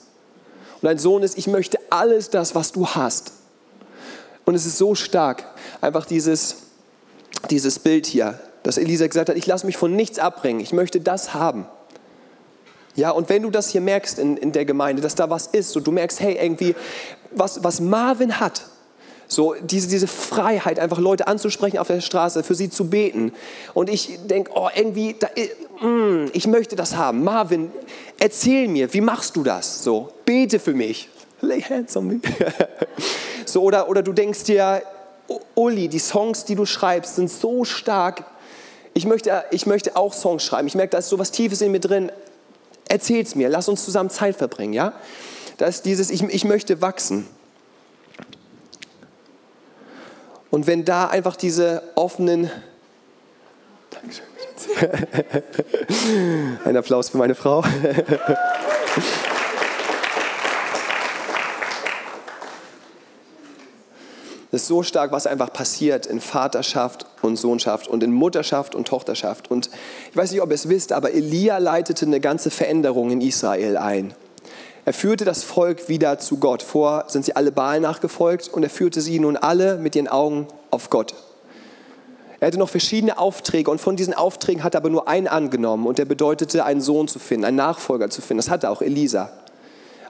Und ein Sohn ist, ich möchte alles das, was du hast. Und es ist so stark, einfach dieses, dieses Bild hier, dass Elisa gesagt hat, ich lasse mich von nichts abbringen, ich möchte das haben. Ja, und wenn du das hier merkst in, in der Gemeinde, dass da was ist und du merkst, hey, irgendwie, was, was Marvin hat, so diese, diese Freiheit, einfach Leute anzusprechen auf der Straße, für sie zu beten. Und ich denke, oh, irgendwie, da, mm, ich möchte das haben. Marvin, erzähl mir, wie machst du das? So, bete für mich. Lay hands on me. (laughs) so, oder, oder du denkst dir, Uli, die Songs, die du schreibst, sind so stark. Ich möchte, ich möchte auch Songs schreiben. Ich merke, da ist so was Tiefes in mir drin. Erzähl's mir, lass uns zusammen Zeit verbringen, ja? Da ist dieses, ich, ich möchte wachsen. Und wenn da einfach diese offenen... Dankeschön. Ein Applaus für meine Frau. Das ist so stark, was einfach passiert in Vaterschaft und Sohnschaft und in Mutterschaft und Tochterschaft. Und ich weiß nicht, ob ihr es wisst, aber Elia leitete eine ganze Veränderung in Israel ein. Er führte das Volk wieder zu Gott. Vor sind sie alle Baal nachgefolgt und er führte sie nun alle mit ihren Augen auf Gott. Er hatte noch verschiedene Aufträge und von diesen Aufträgen hat er aber nur einen angenommen und der bedeutete, einen Sohn zu finden, einen Nachfolger zu finden. Das hatte auch Elisa.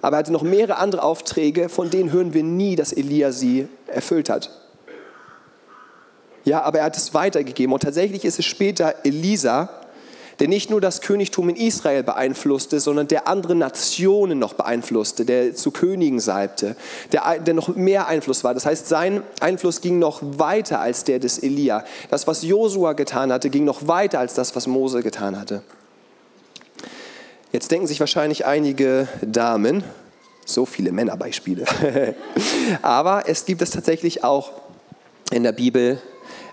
Aber er hatte noch mehrere andere Aufträge, von denen hören wir nie, dass Elia sie erfüllt hat. Ja, aber er hat es weitergegeben und tatsächlich ist es später Elisa, der nicht nur das Königtum in Israel beeinflusste, sondern der andere Nationen noch beeinflusste, der zu Königen salbte, der, der noch mehr Einfluss war. Das heißt, sein Einfluss ging noch weiter als der des Elia. Das, was Josua getan hatte, ging noch weiter als das, was Mose getan hatte. Jetzt denken sich wahrscheinlich einige Damen, so viele Männerbeispiele, (laughs) aber es gibt es tatsächlich auch in der Bibel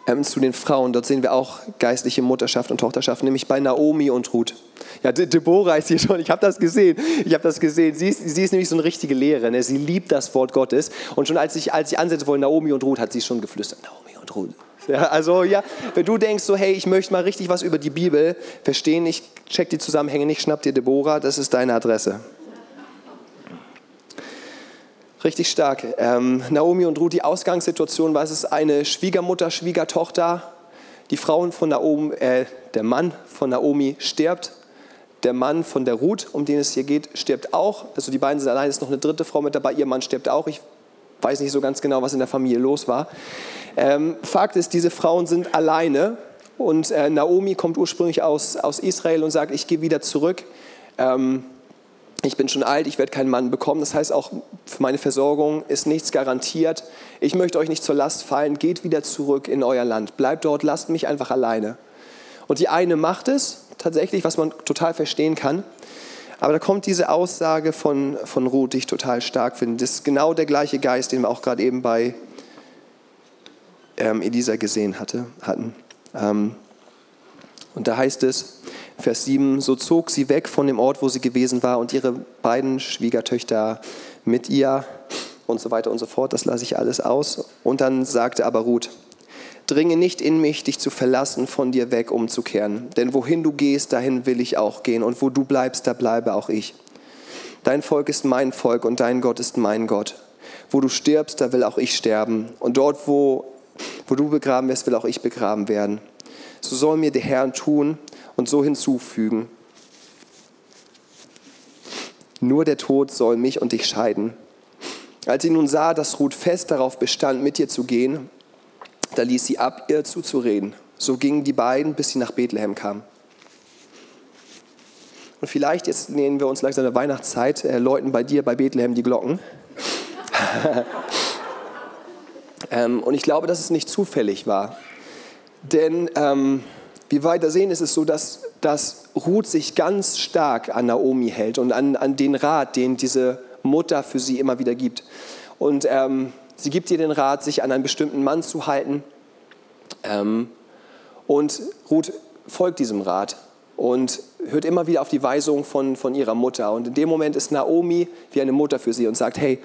ähm, zu den Frauen. Dort sehen wir auch geistliche Mutterschaft und Tochterschaft, nämlich bei Naomi und Ruth. Ja, De Deborah ist hier schon, ich habe das gesehen. Ich habe das gesehen. Sie ist, sie ist nämlich so eine richtige Lehrerin. Ne? Sie liebt das Wort Gottes. Und schon als ich, als ich ansetzen wollte, Naomi und Ruth, hat sie schon geflüstert. Naomi und Ruth. Ja, also ja, wenn du denkst so, hey, ich möchte mal richtig was über die Bibel verstehen, ich check die Zusammenhänge nicht, schnapp dir Deborah, das ist deine Adresse. Richtig stark. Ähm, Naomi und Ruth, die Ausgangssituation war, es ist eine Schwiegermutter, Schwiegertochter. Die Frau von Naomi, äh, der Mann von Naomi stirbt. Der Mann von der Ruth, um den es hier geht, stirbt auch. Also die beiden sind allein, ist noch eine dritte Frau mit dabei. Ihr Mann stirbt auch. Ich weiß nicht so ganz genau, was in der Familie los war. Ähm, Fakt ist, diese Frauen sind alleine. Und äh, Naomi kommt ursprünglich aus, aus Israel und sagt, ich gehe wieder zurück. Ähm, ich bin schon alt, ich werde keinen Mann bekommen. Das heißt, auch für meine Versorgung ist nichts garantiert. Ich möchte euch nicht zur Last fallen. Geht wieder zurück in euer Land. Bleibt dort, lasst mich einfach alleine. Und die eine macht es tatsächlich, was man total verstehen kann. Aber da kommt diese Aussage von, von Ruth, die ich total stark finde. Das ist genau der gleiche Geist, den wir auch gerade eben bei ähm, Elisa gesehen hatte, hatten. Ähm, und da heißt es, Vers 7, so zog sie weg von dem Ort, wo sie gewesen war und ihre beiden Schwiegertöchter mit ihr und so weiter und so fort. Das lasse ich alles aus. Und dann sagte aber Ruth, dringe nicht in mich, dich zu verlassen, von dir weg umzukehren. Denn wohin du gehst, dahin will ich auch gehen. Und wo du bleibst, da bleibe auch ich. Dein Volk ist mein Volk und dein Gott ist mein Gott. Wo du stirbst, da will auch ich sterben. Und dort, wo, wo du begraben wirst, will auch ich begraben werden. So soll mir der Herr tun, und so hinzufügen. Nur der Tod soll mich und dich scheiden. Als sie nun sah, dass Ruth fest darauf bestand, mit ihr zu gehen, da ließ sie ab, ihr zuzureden. So gingen die beiden, bis sie nach Bethlehem kamen. Und vielleicht, jetzt nähern wir uns langsam der Weihnachtszeit, äh, läuten bei dir bei Bethlehem die Glocken. (laughs) ähm, und ich glaube, dass es nicht zufällig war. Denn ähm, wie wir weiter sehen, ist es so, dass, dass Ruth sich ganz stark an Naomi hält und an, an den Rat, den diese Mutter für sie immer wieder gibt. Und ähm, sie gibt ihr den Rat, sich an einen bestimmten Mann zu halten. Ähm, und Ruth folgt diesem Rat und hört immer wieder auf die Weisung von, von ihrer Mutter. Und in dem Moment ist Naomi wie eine Mutter für sie und sagt, hey,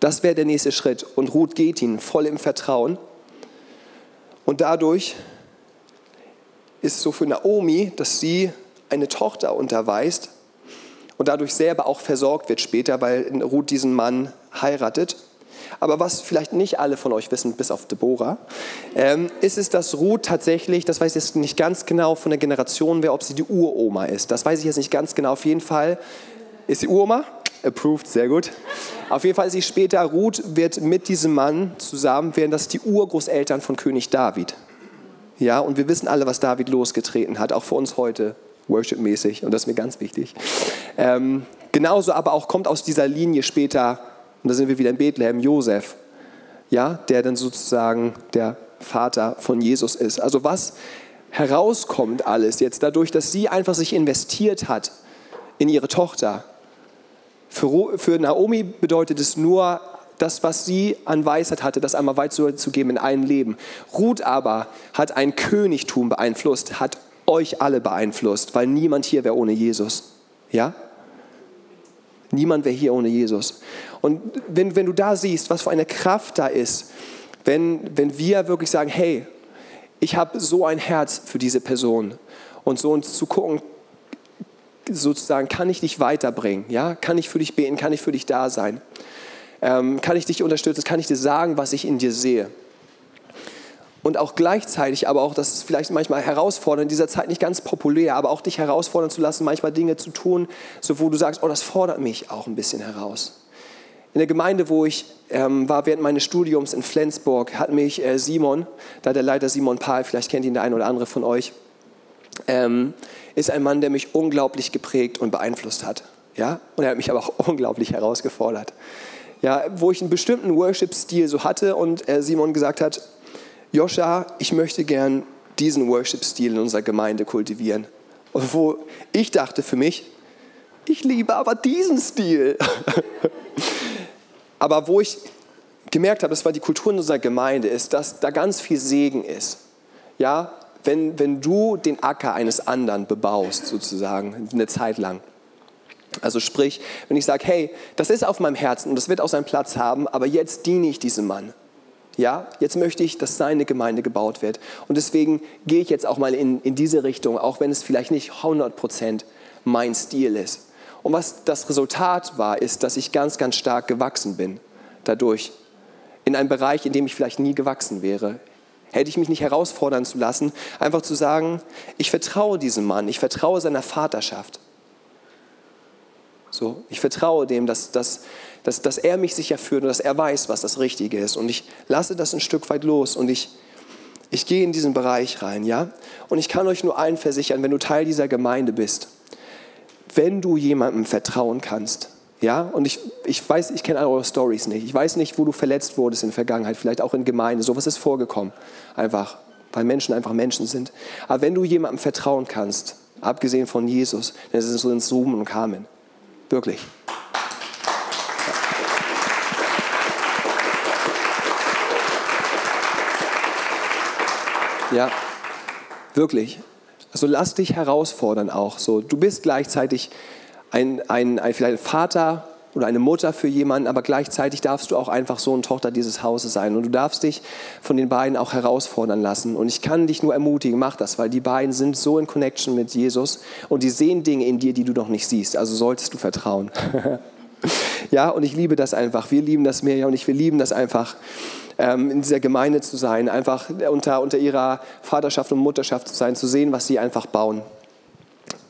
das wäre der nächste Schritt. Und Ruth geht ihn voll im Vertrauen. Und dadurch ist so für Naomi, dass sie eine Tochter unterweist und dadurch selber auch versorgt wird später, weil Ruth diesen Mann heiratet. Aber was vielleicht nicht alle von euch wissen, bis auf Deborah, ähm, ist es, dass Ruth tatsächlich, das weiß ich jetzt nicht ganz genau von der Generation, wer, ob sie die Uroma ist. Das weiß ich jetzt nicht ganz genau. Auf jeden Fall ist sie Uroma. Approved, sehr gut. Auf jeden Fall ist sie später, Ruth wird mit diesem Mann zusammen, werden das die Urgroßeltern von König David. Ja, und wir wissen alle, was David losgetreten hat, auch für uns heute, worship-mäßig, und das ist mir ganz wichtig. Ähm, genauso aber auch kommt aus dieser Linie später, und da sind wir wieder in Bethlehem, Josef, ja, der dann sozusagen der Vater von Jesus ist. Also was herauskommt alles jetzt dadurch, dass sie einfach sich investiert hat in ihre Tochter. Für, für Naomi bedeutet es nur, das, was sie an Weisheit hatte, das einmal weiterzugeben in ein Leben. Ruth aber hat ein Königtum beeinflusst, hat euch alle beeinflusst, weil niemand hier wäre ohne Jesus. Ja? Niemand wäre hier ohne Jesus. Und wenn, wenn du da siehst, was für eine Kraft da ist, wenn, wenn wir wirklich sagen, hey, ich habe so ein Herz für diese Person und so uns zu gucken, sozusagen, kann ich dich weiterbringen? Ja? Kann ich für dich beten? Kann ich für dich da sein? Ähm, kann ich dich unterstützen? Kann ich dir sagen, was ich in dir sehe? Und auch gleichzeitig, aber auch, das ist vielleicht manchmal herausfordernd, in dieser Zeit nicht ganz populär, aber auch dich herausfordern zu lassen, manchmal Dinge zu tun, so wo du sagst, oh, das fordert mich auch ein bisschen heraus. In der Gemeinde, wo ich ähm, war während meines Studiums in Flensburg, hat mich äh, Simon, da der Leiter Simon Pahl, vielleicht kennt ihn der eine oder andere von euch, ähm, ist ein Mann, der mich unglaublich geprägt und beeinflusst hat. Ja? Und er hat mich aber auch (laughs) unglaublich herausgefordert. Ja, wo ich einen bestimmten Worship-Stil so hatte und äh, Simon gesagt hat, Joscha, ich möchte gern diesen Worship-Stil in unserer Gemeinde kultivieren. Und wo ich dachte für mich, ich liebe aber diesen Stil. (laughs) aber wo ich gemerkt habe, das war die Kultur in unserer Gemeinde, ist, dass da ganz viel Segen ist. Ja, wenn, wenn du den Acker eines anderen bebaust, sozusagen, eine Zeit lang. Also sprich, wenn ich sage, hey, das ist auf meinem Herzen und das wird auch seinen Platz haben, aber jetzt diene ich diesem Mann. Ja, jetzt möchte ich, dass seine Gemeinde gebaut wird. Und deswegen gehe ich jetzt auch mal in, in diese Richtung, auch wenn es vielleicht nicht 100% mein Stil ist. Und was das Resultat war, ist, dass ich ganz, ganz stark gewachsen bin dadurch. In einem Bereich, in dem ich vielleicht nie gewachsen wäre hätte ich mich nicht herausfordern zu lassen, einfach zu sagen, ich vertraue diesem Mann, ich vertraue seiner Vaterschaft. So, ich vertraue dem, dass, dass, dass, dass er mich sicher führt und dass er weiß, was das Richtige ist. Und ich lasse das ein Stück weit los und ich, ich gehe in diesen Bereich rein, ja? Und ich kann euch nur allen versichern, wenn du Teil dieser Gemeinde bist, wenn du jemandem vertrauen kannst, ja, und ich, ich weiß, ich kenne eure Stories nicht. Ich weiß nicht, wo du verletzt wurdest in der Vergangenheit, vielleicht auch in Gemeinde. Sowas ist vorgekommen. Einfach, weil Menschen einfach Menschen sind. Aber wenn du jemandem vertrauen kannst, abgesehen von Jesus, dann ist es Ruben und Carmen. Wirklich. Ja, wirklich. Also lass dich herausfordern auch. So, du bist gleichzeitig ein, ein, ein, vielleicht ein Vater oder eine Mutter für jemanden, aber gleichzeitig darfst du auch einfach Sohn und Tochter dieses Hauses sein. Und du darfst dich von den beiden auch herausfordern lassen. Und ich kann dich nur ermutigen, mach das, weil die beiden sind so in Connection mit Jesus und die sehen Dinge in dir, die du noch nicht siehst. Also solltest du vertrauen. (laughs) ja, und ich liebe das einfach. Wir lieben das mehr, ja, und ich, wir lieben das einfach, ähm, in dieser Gemeinde zu sein, einfach unter, unter ihrer Vaterschaft und Mutterschaft zu sein, zu sehen, was sie einfach bauen.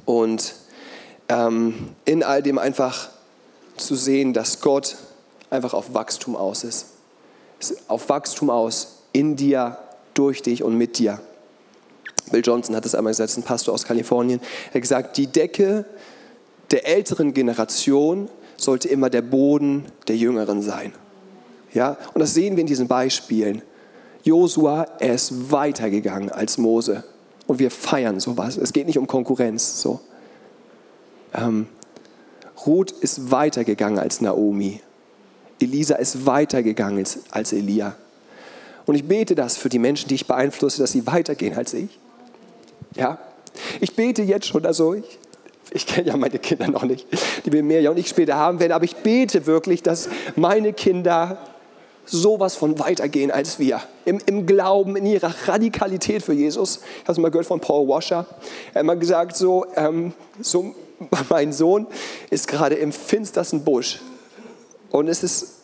Und ähm, in all dem einfach zu sehen, dass Gott einfach auf Wachstum aus ist. Auf Wachstum aus, in dir, durch dich und mit dir. Bill Johnson hat es einmal gesagt, ein Pastor aus Kalifornien. Er hat gesagt, die Decke der älteren Generation sollte immer der Boden der Jüngeren sein. Ja, und das sehen wir in diesen Beispielen. Josua, er ist weitergegangen als Mose. Und wir feiern sowas. Es geht nicht um Konkurrenz. So. Ähm, Ruth ist weitergegangen als Naomi. Elisa ist weitergegangen als, Elia. Und ich bete das für die Menschen, die ich beeinflusse, dass sie weitergehen als ich. Ja, ich bete jetzt schon, also ich, ich kenne ja meine Kinder noch nicht, die wir mehr ja und ich später haben werden, aber ich bete wirklich, dass meine Kinder sowas von weitergehen als wir. Im, Im, Glauben, in ihrer Radikalität für Jesus. Ich habe es mal gehört von Paul Washer. Er hat mal gesagt, so, ähm, so (laughs) mein Sohn ist gerade im finstersten Busch. Und es ist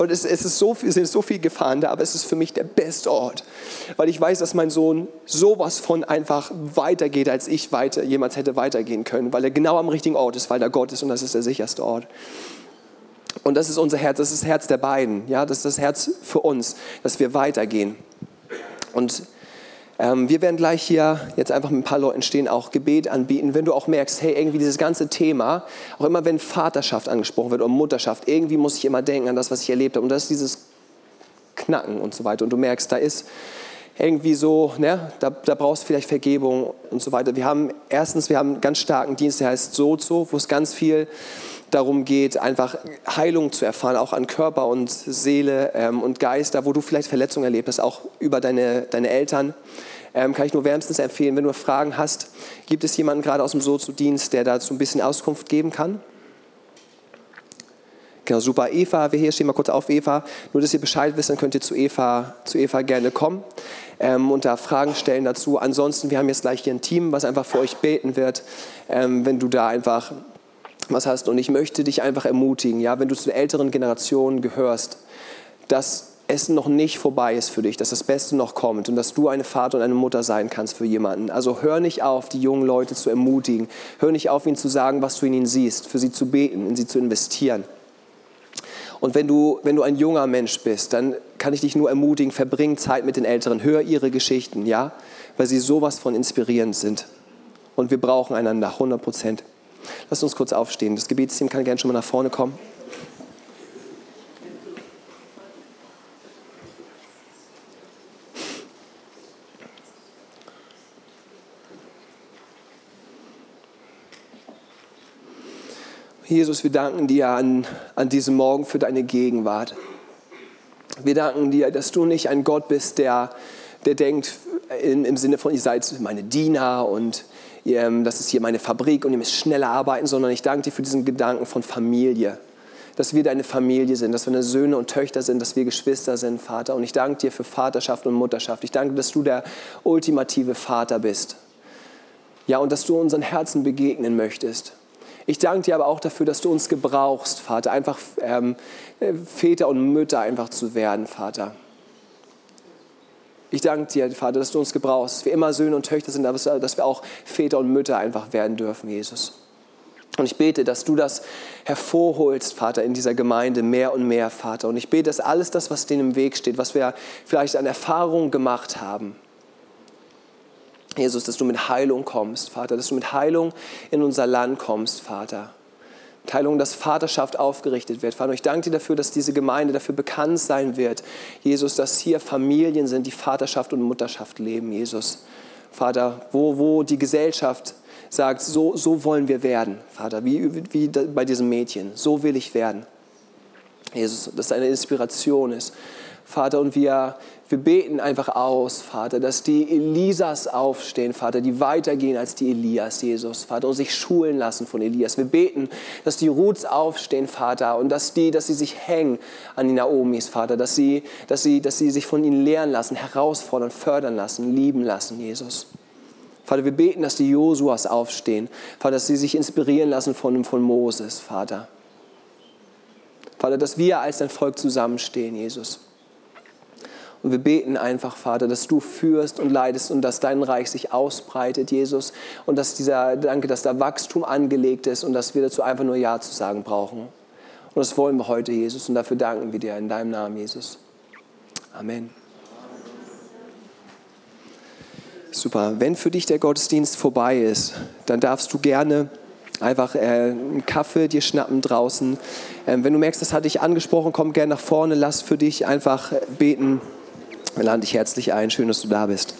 und es, es, ist so, sind so viele Gefahren da, aber es ist für mich der beste Ort, weil ich weiß, dass mein Sohn sowas von einfach weitergeht, als ich weiter, jemals hätte weitergehen können, weil er genau am richtigen Ort ist, weil er Gott ist und das ist der sicherste Ort. Und das ist unser Herz, das ist das Herz der beiden, ja, das ist das Herz für uns, dass wir weitergehen. Und wir werden gleich hier jetzt einfach mit ein paar Leuten stehen, auch Gebet anbieten. Wenn du auch merkst, hey, irgendwie dieses ganze Thema, auch immer wenn Vaterschaft angesprochen wird oder Mutterschaft, irgendwie muss ich immer denken an das, was ich erlebt habe. Und das ist dieses Knacken und so weiter. Und du merkst, da ist, irgendwie so, ne, da, da brauchst du vielleicht Vergebung und so weiter. Wir haben erstens, wir haben einen ganz starken Dienst, der heißt Sozo, wo es ganz viel darum geht, einfach Heilung zu erfahren, auch an Körper und Seele ähm, und Geist, da wo du vielleicht Verletzungen erlebt hast, auch über deine, deine Eltern. Ähm, kann ich nur wärmstens empfehlen, wenn du Fragen hast, gibt es jemanden gerade aus dem Sozo-Dienst, der dazu ein bisschen Auskunft geben kann? Genau, super. Eva, wir hier stehen mal kurz auf, Eva. Nur, dass ihr Bescheid wisst, dann könnt ihr zu Eva, zu Eva gerne kommen ähm, und da Fragen stellen dazu. Ansonsten, wir haben jetzt gleich hier ein Team, was einfach für euch beten wird, ähm, wenn du da einfach was hast. Und ich möchte dich einfach ermutigen, ja, wenn du zu der älteren Generation gehörst, dass es noch nicht vorbei ist für dich, dass das Beste noch kommt und dass du eine Vater und eine Mutter sein kannst für jemanden. Also hör nicht auf, die jungen Leute zu ermutigen. Hör nicht auf, ihnen zu sagen, was du in ihnen siehst, für sie zu beten, in sie zu investieren. Und wenn du, wenn du ein junger Mensch bist, dann kann ich dich nur ermutigen, verbring Zeit mit den Älteren, hör ihre Geschichten, ja, weil sie sowas von inspirierend sind. Und wir brauchen einander, 100 Prozent. Lass uns kurz aufstehen. Das Gebetsteam kann gerne schon mal nach vorne kommen. Jesus, wir danken dir an, an diesem Morgen für deine Gegenwart. Wir danken dir, dass du nicht ein Gott bist, der, der denkt in, im Sinne von, ihr seid meine Diener und das ist hier meine Fabrik und ihr müsst schneller arbeiten, sondern ich danke dir für diesen Gedanken von Familie. Dass wir deine Familie sind, dass wir eine Söhne und Töchter sind, dass wir Geschwister sind, Vater. Und ich danke dir für Vaterschaft und Mutterschaft. Ich danke, dass du der ultimative Vater bist. Ja, und dass du unseren Herzen begegnen möchtest. Ich danke dir aber auch dafür, dass du uns gebrauchst, Vater, einfach ähm, Väter und Mütter einfach zu werden, Vater. Ich danke dir, Vater, dass du uns gebrauchst, dass wir immer Söhne und Töchter sind, aber dass wir auch Väter und Mütter einfach werden dürfen, Jesus. Und ich bete, dass du das hervorholst, Vater, in dieser Gemeinde mehr und mehr, Vater. Und ich bete, dass alles das, was denen im Weg steht, was wir vielleicht an Erfahrungen gemacht haben, Jesus, dass du mit Heilung kommst, Vater, dass du mit Heilung in unser Land kommst, Vater. Teilung, dass Vaterschaft aufgerichtet wird. Vater, ich danke dir dafür, dass diese Gemeinde dafür bekannt sein wird, Jesus, dass hier Familien sind, die Vaterschaft und Mutterschaft leben, Jesus. Vater, wo, wo die Gesellschaft sagt, so, so wollen wir werden, Vater, wie, wie bei diesem Mädchen, so will ich werden. Jesus, dass es eine Inspiration ist. Vater, und wir, wir beten einfach aus, Vater, dass die Elisas aufstehen, Vater, die weitergehen als die Elias, Jesus, Vater, und sich schulen lassen von Elias. Wir beten, dass die Ruths aufstehen, Vater, und dass, die, dass sie sich hängen an die Naomis, Vater, dass sie, dass, sie, dass sie sich von ihnen lehren lassen, herausfordern, fördern lassen, lieben lassen, Jesus. Vater, wir beten, dass die Josuas aufstehen, Vater, dass sie sich inspirieren lassen von, von Moses, Vater. Vater, dass wir als ein Volk zusammenstehen, Jesus. Und wir beten einfach, Vater, dass du führst und leidest und dass dein Reich sich ausbreitet, Jesus. Und dass dieser, danke, dass da Wachstum angelegt ist und dass wir dazu einfach nur Ja zu sagen brauchen. Und das wollen wir heute, Jesus. Und dafür danken wir dir in deinem Namen, Jesus. Amen. Super. Wenn für dich der Gottesdienst vorbei ist, dann darfst du gerne einfach äh, einen Kaffee dir schnappen draußen. Ähm, wenn du merkst, das hat dich angesprochen, komm gerne nach vorne, lass für dich einfach beten. Wir laden dich herzlich ein. Schön, dass du da bist.